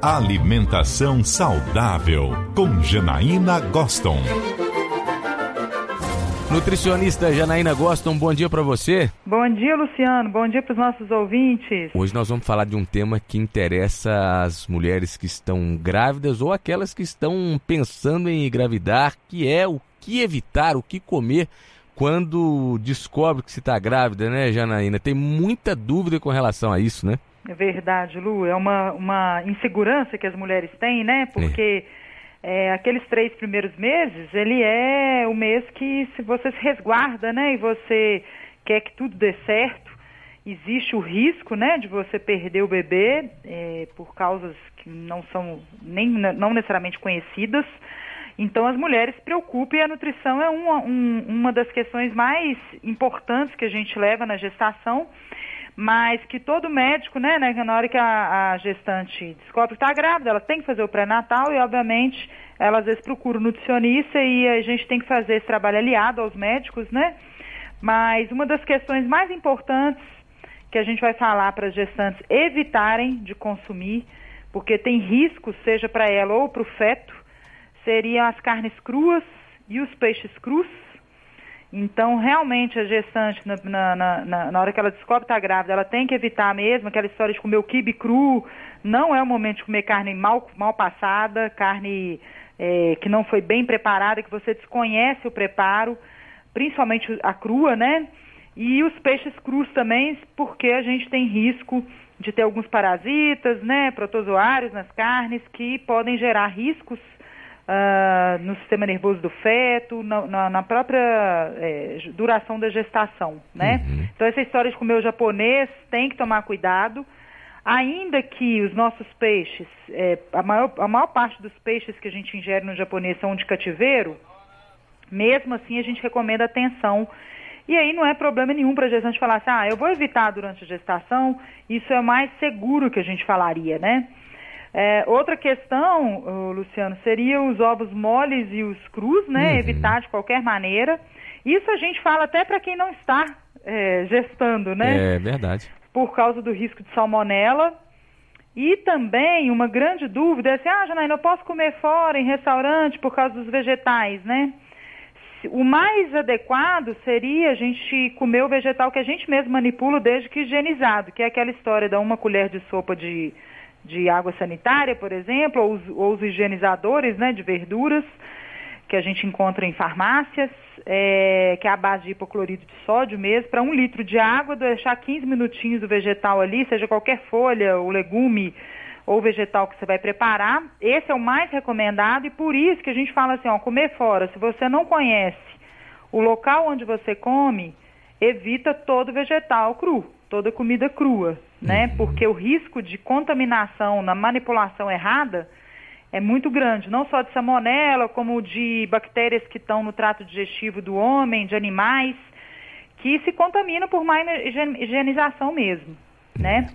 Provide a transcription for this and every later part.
Alimentação saudável com Janaína Goston. Nutricionista Janaína Goston, bom dia para você. Bom dia, Luciano. Bom dia para os nossos ouvintes. Hoje nós vamos falar de um tema que interessa as mulheres que estão grávidas ou aquelas que estão pensando em engravidar, que é o que evitar, o que comer quando descobre que se está grávida, né, Janaína? Tem muita dúvida com relação a isso, né? É verdade, Lu. É uma, uma insegurança que as mulheres têm, né? Porque é. Aqueles três primeiros meses, ele é o mês que se você se resguarda, né? E você quer que tudo dê certo, existe o risco, né, de você perder o bebê é, por causas que não são nem não necessariamente conhecidas. Então, as mulheres se preocupam e a nutrição é uma, um, uma das questões mais importantes que a gente leva na gestação, mas que todo médico, né, né na hora que a, a gestante descobre que está grávida, ela tem que fazer o pré-natal e, obviamente, ela às vezes procura um nutricionista e a gente tem que fazer esse trabalho aliado aos médicos, né? Mas uma das questões mais importantes que a gente vai falar para as gestantes evitarem de consumir, porque tem risco, seja para ela ou para o feto, seriam as carnes cruas e os peixes crus. Então, realmente, a gestante, na, na, na, na hora que ela descobre que está grávida, ela tem que evitar mesmo aquela história de comer o quibe cru. Não é o momento de comer carne mal, mal passada, carne é, que não foi bem preparada, que você desconhece o preparo, principalmente a crua, né? E os peixes crus também, porque a gente tem risco de ter alguns parasitas, né, protozoários nas carnes que podem gerar riscos uh, no sistema nervoso do feto, na, na, na própria é, duração da gestação, né? Uhum. Então essa história de comer o japonês tem que tomar cuidado. Ainda que os nossos peixes, é, a, maior, a maior parte dos peixes que a gente ingere no japonês são de cativeiro, mesmo assim a gente recomenda atenção. E aí não é problema nenhum para a gestante falar assim, ah, eu vou evitar durante a gestação, isso é mais seguro que a gente falaria, né? É, outra questão, Luciano, seria os ovos moles e os crus, né? Uhum. Evitar de qualquer maneira. Isso a gente fala até para quem não está é, gestando, né? É verdade. Por causa do risco de salmonela. E também uma grande dúvida é assim, ah, Janaína, eu posso comer fora, em restaurante, por causa dos vegetais, né? O mais adequado seria a gente comer o vegetal que a gente mesmo manipula desde que higienizado, que é aquela história da uma colher de sopa de de água sanitária, por exemplo, ou os, ou os higienizadores né, de verduras que a gente encontra em farmácias, é, que é a base de hipoclorido de sódio mesmo, para um litro de água, deixar 15 minutinhos do vegetal ali, seja qualquer folha, o legume ou vegetal que você vai preparar. Esse é o mais recomendado e por isso que a gente fala assim, ó, comer fora. Se você não conhece o local onde você come, evita todo vegetal cru, toda comida crua né? Uhum. Porque o risco de contaminação na manipulação errada é muito grande, não só de salmonela, como de bactérias que estão no trato digestivo do homem, de animais, que se contaminam por má higienização mesmo, né?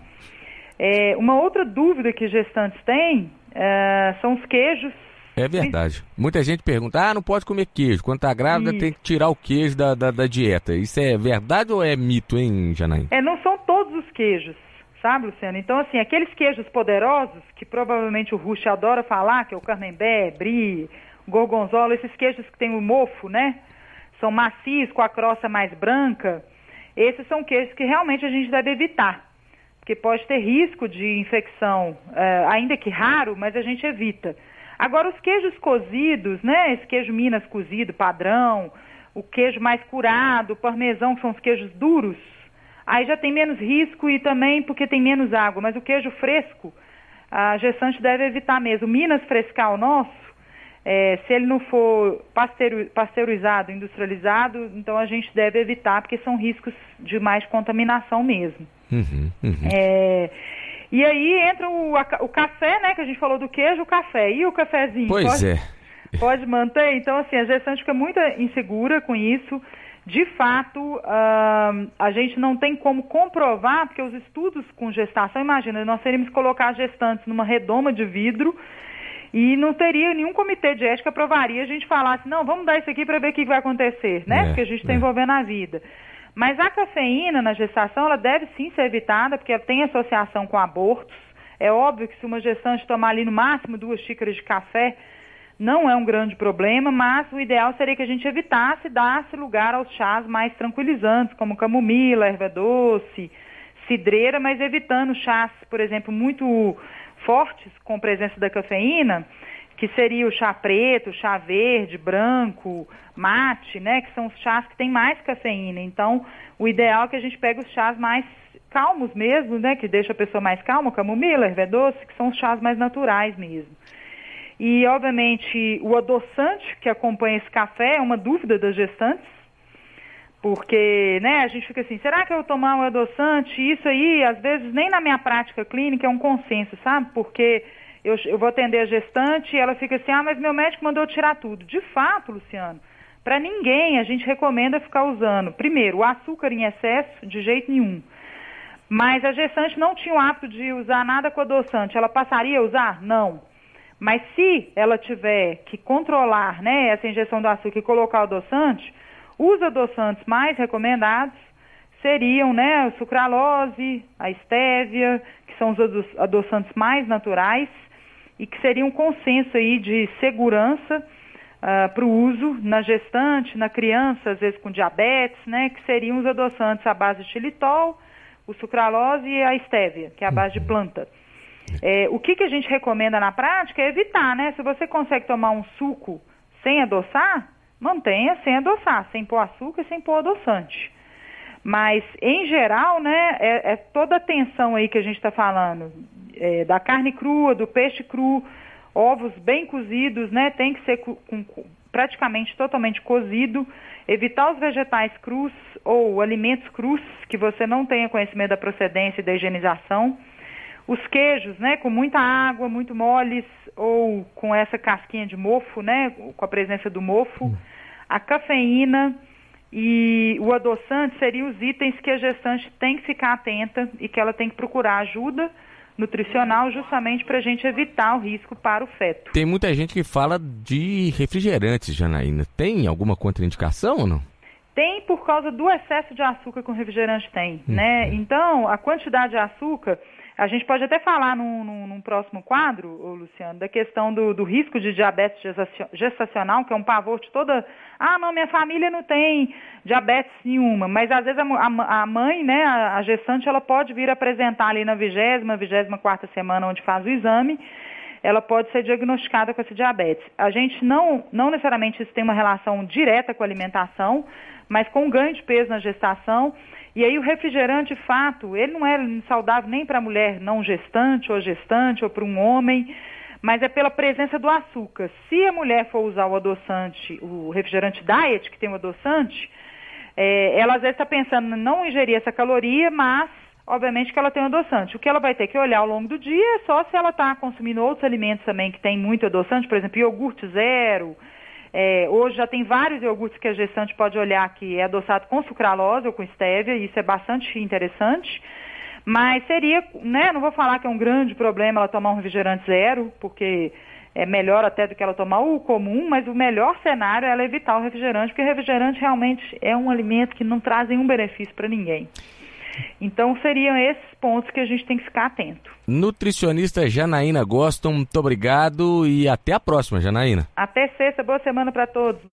É, uma outra dúvida que gestantes têm é, são os queijos é verdade. Muita gente pergunta: ah, não pode comer queijo. Quando tá grávida, Isso. tem que tirar o queijo da, da, da, dieta. Isso é verdade ou é mito, hein, Janaína? É, não são todos os queijos sabe, Luciano? Então, assim, aqueles queijos poderosos, que provavelmente o Rush adora falar, que é o Camembert, Brie, Gorgonzola, esses queijos que tem o mofo, né? São macios, com a crosta mais branca. Esses são queijos que realmente a gente deve evitar, porque pode ter risco de infecção, uh, ainda que raro, mas a gente evita. Agora, os queijos cozidos, né? Esse queijo Minas cozido, padrão, o queijo mais curado, o parmesão, que são os queijos duros, Aí já tem menos risco e também porque tem menos água. Mas o queijo fresco, a gestante deve evitar mesmo. Minas frescal nosso, é, se ele não for pasteurizado, industrializado, então a gente deve evitar, porque são riscos de mais contaminação mesmo. Uhum, uhum. É, e aí entra o, o, café, né, que a gente falou do queijo, o café. E o cafezinho? Pois pode, é. Pode manter? Então, assim, a gestante fica muito insegura com isso de fato, uh, a gente não tem como comprovar, porque os estudos com gestação, imagina, nós teríamos que colocar gestantes numa redoma de vidro e não teria nenhum comitê de ética aprovaria a gente falasse, não, vamos dar isso aqui para ver o que vai acontecer, né? É, porque a gente está é. envolvendo a vida. Mas a cafeína na gestação, ela deve sim ser evitada, porque ela tem associação com abortos, É óbvio que se uma gestante tomar ali no máximo duas xícaras de café, não é um grande problema, mas o ideal seria que a gente evitasse dar-se lugar aos chás mais tranquilizantes, como camomila, erva doce, cidreira, mas evitando chás, por exemplo, muito fortes com presença da cafeína, que seria o chá preto, chá verde, branco, mate, né, que são os chás que têm mais cafeína. Então, o ideal é que a gente pegue os chás mais calmos mesmo, né, que deixa a pessoa mais calma, camomila, erva doce, que são os chás mais naturais mesmo. E, obviamente, o adoçante que acompanha esse café é uma dúvida das gestantes, porque, né, a gente fica assim, será que eu tomar um adoçante? Isso aí, às vezes, nem na minha prática clínica é um consenso, sabe? Porque eu, eu vou atender a gestante e ela fica assim, ah, mas meu médico mandou tirar tudo. De fato, Luciano, para ninguém a gente recomenda ficar usando, primeiro, o açúcar em excesso, de jeito nenhum. Mas a gestante não tinha o hábito de usar nada com adoçante. Ela passaria a usar? Não. Mas se ela tiver que controlar né, essa injeção do açúcar e colocar o adoçante, os adoçantes mais recomendados seriam né, a sucralose, a estévia, que são os adoçantes mais naturais e que seriam um consenso aí de segurança uh, ah, para o uso na gestante, na criança, às vezes com diabetes, né, que seriam os adoçantes à base de xilitol, o sucralose e a estévia, que é a base de planta. É, o que, que a gente recomenda na prática é evitar, né? Se você consegue tomar um suco sem adoçar, mantenha sem adoçar, sem pôr açúcar e sem pôr adoçante. Mas, em geral, né, é, é toda a atenção aí que a gente está falando, é, da carne crua, do peixe cru, ovos bem cozidos, né, tem que ser com, com, praticamente totalmente cozido, evitar os vegetais crus ou alimentos crus que você não tenha conhecimento da procedência e da higienização. Os queijos, né, com muita água, muito moles, ou com essa casquinha de mofo, né, com a presença do mofo. Hum. A cafeína e o adoçante seriam os itens que a gestante tem que ficar atenta e que ela tem que procurar ajuda nutricional justamente para a gente evitar o risco para o feto. Tem muita gente que fala de refrigerantes, Janaína. Tem alguma contraindicação ou não? Tem por causa do excesso de açúcar que o refrigerante tem, hum, né? É. Então, a quantidade de açúcar a gente pode até falar num, num, num próximo quadro, Luciano, da questão do, do, risco de diabetes gestacional, que é um pavor de toda. Ah, não, minha família não tem diabetes nenhuma, mas às vezes a, a, mãe, né, a, gestante, ela pode vir apresentar ali na vigésima, vigésima quarta semana, onde faz o exame, ela pode ser diagnosticada com esse diabetes. A gente não, não necessariamente isso tem uma relação direta com a alimentação, mas com ganho de peso na gestação e aí o refrigerante, de fato, ele não é saudável nem para a mulher não gestante ou gestante ou para um homem, mas é pela presença do açúcar. Se a mulher for usar o adoçante, o refrigerante diet, que tem o adoçante, é, ela às vezes está pensando em não ingerir essa caloria, mas obviamente que ela tem um adoçante. O que ela vai ter que olhar ao longo do dia é só se ela está consumindo outros alimentos também que tem muito adoçante, por exemplo, iogurte zero, é, hoje já tem vários iogurtes que a gestante pode olhar que é adoçado com sucralose ou com estévia, e isso é bastante interessante. Mas seria, né, não vou falar que é um grande problema ela tomar um refrigerante zero, porque é melhor até do que ela tomar o comum, mas o melhor cenário é ela evitar o refrigerante, porque o refrigerante realmente é um alimento que não traz nenhum benefício para ninguém. Então seriam esses pontos que a gente tem que ficar atento. Nutricionista Janaína Goston, muito obrigado e até a próxima, Janaína. Até sexta, boa semana para todos.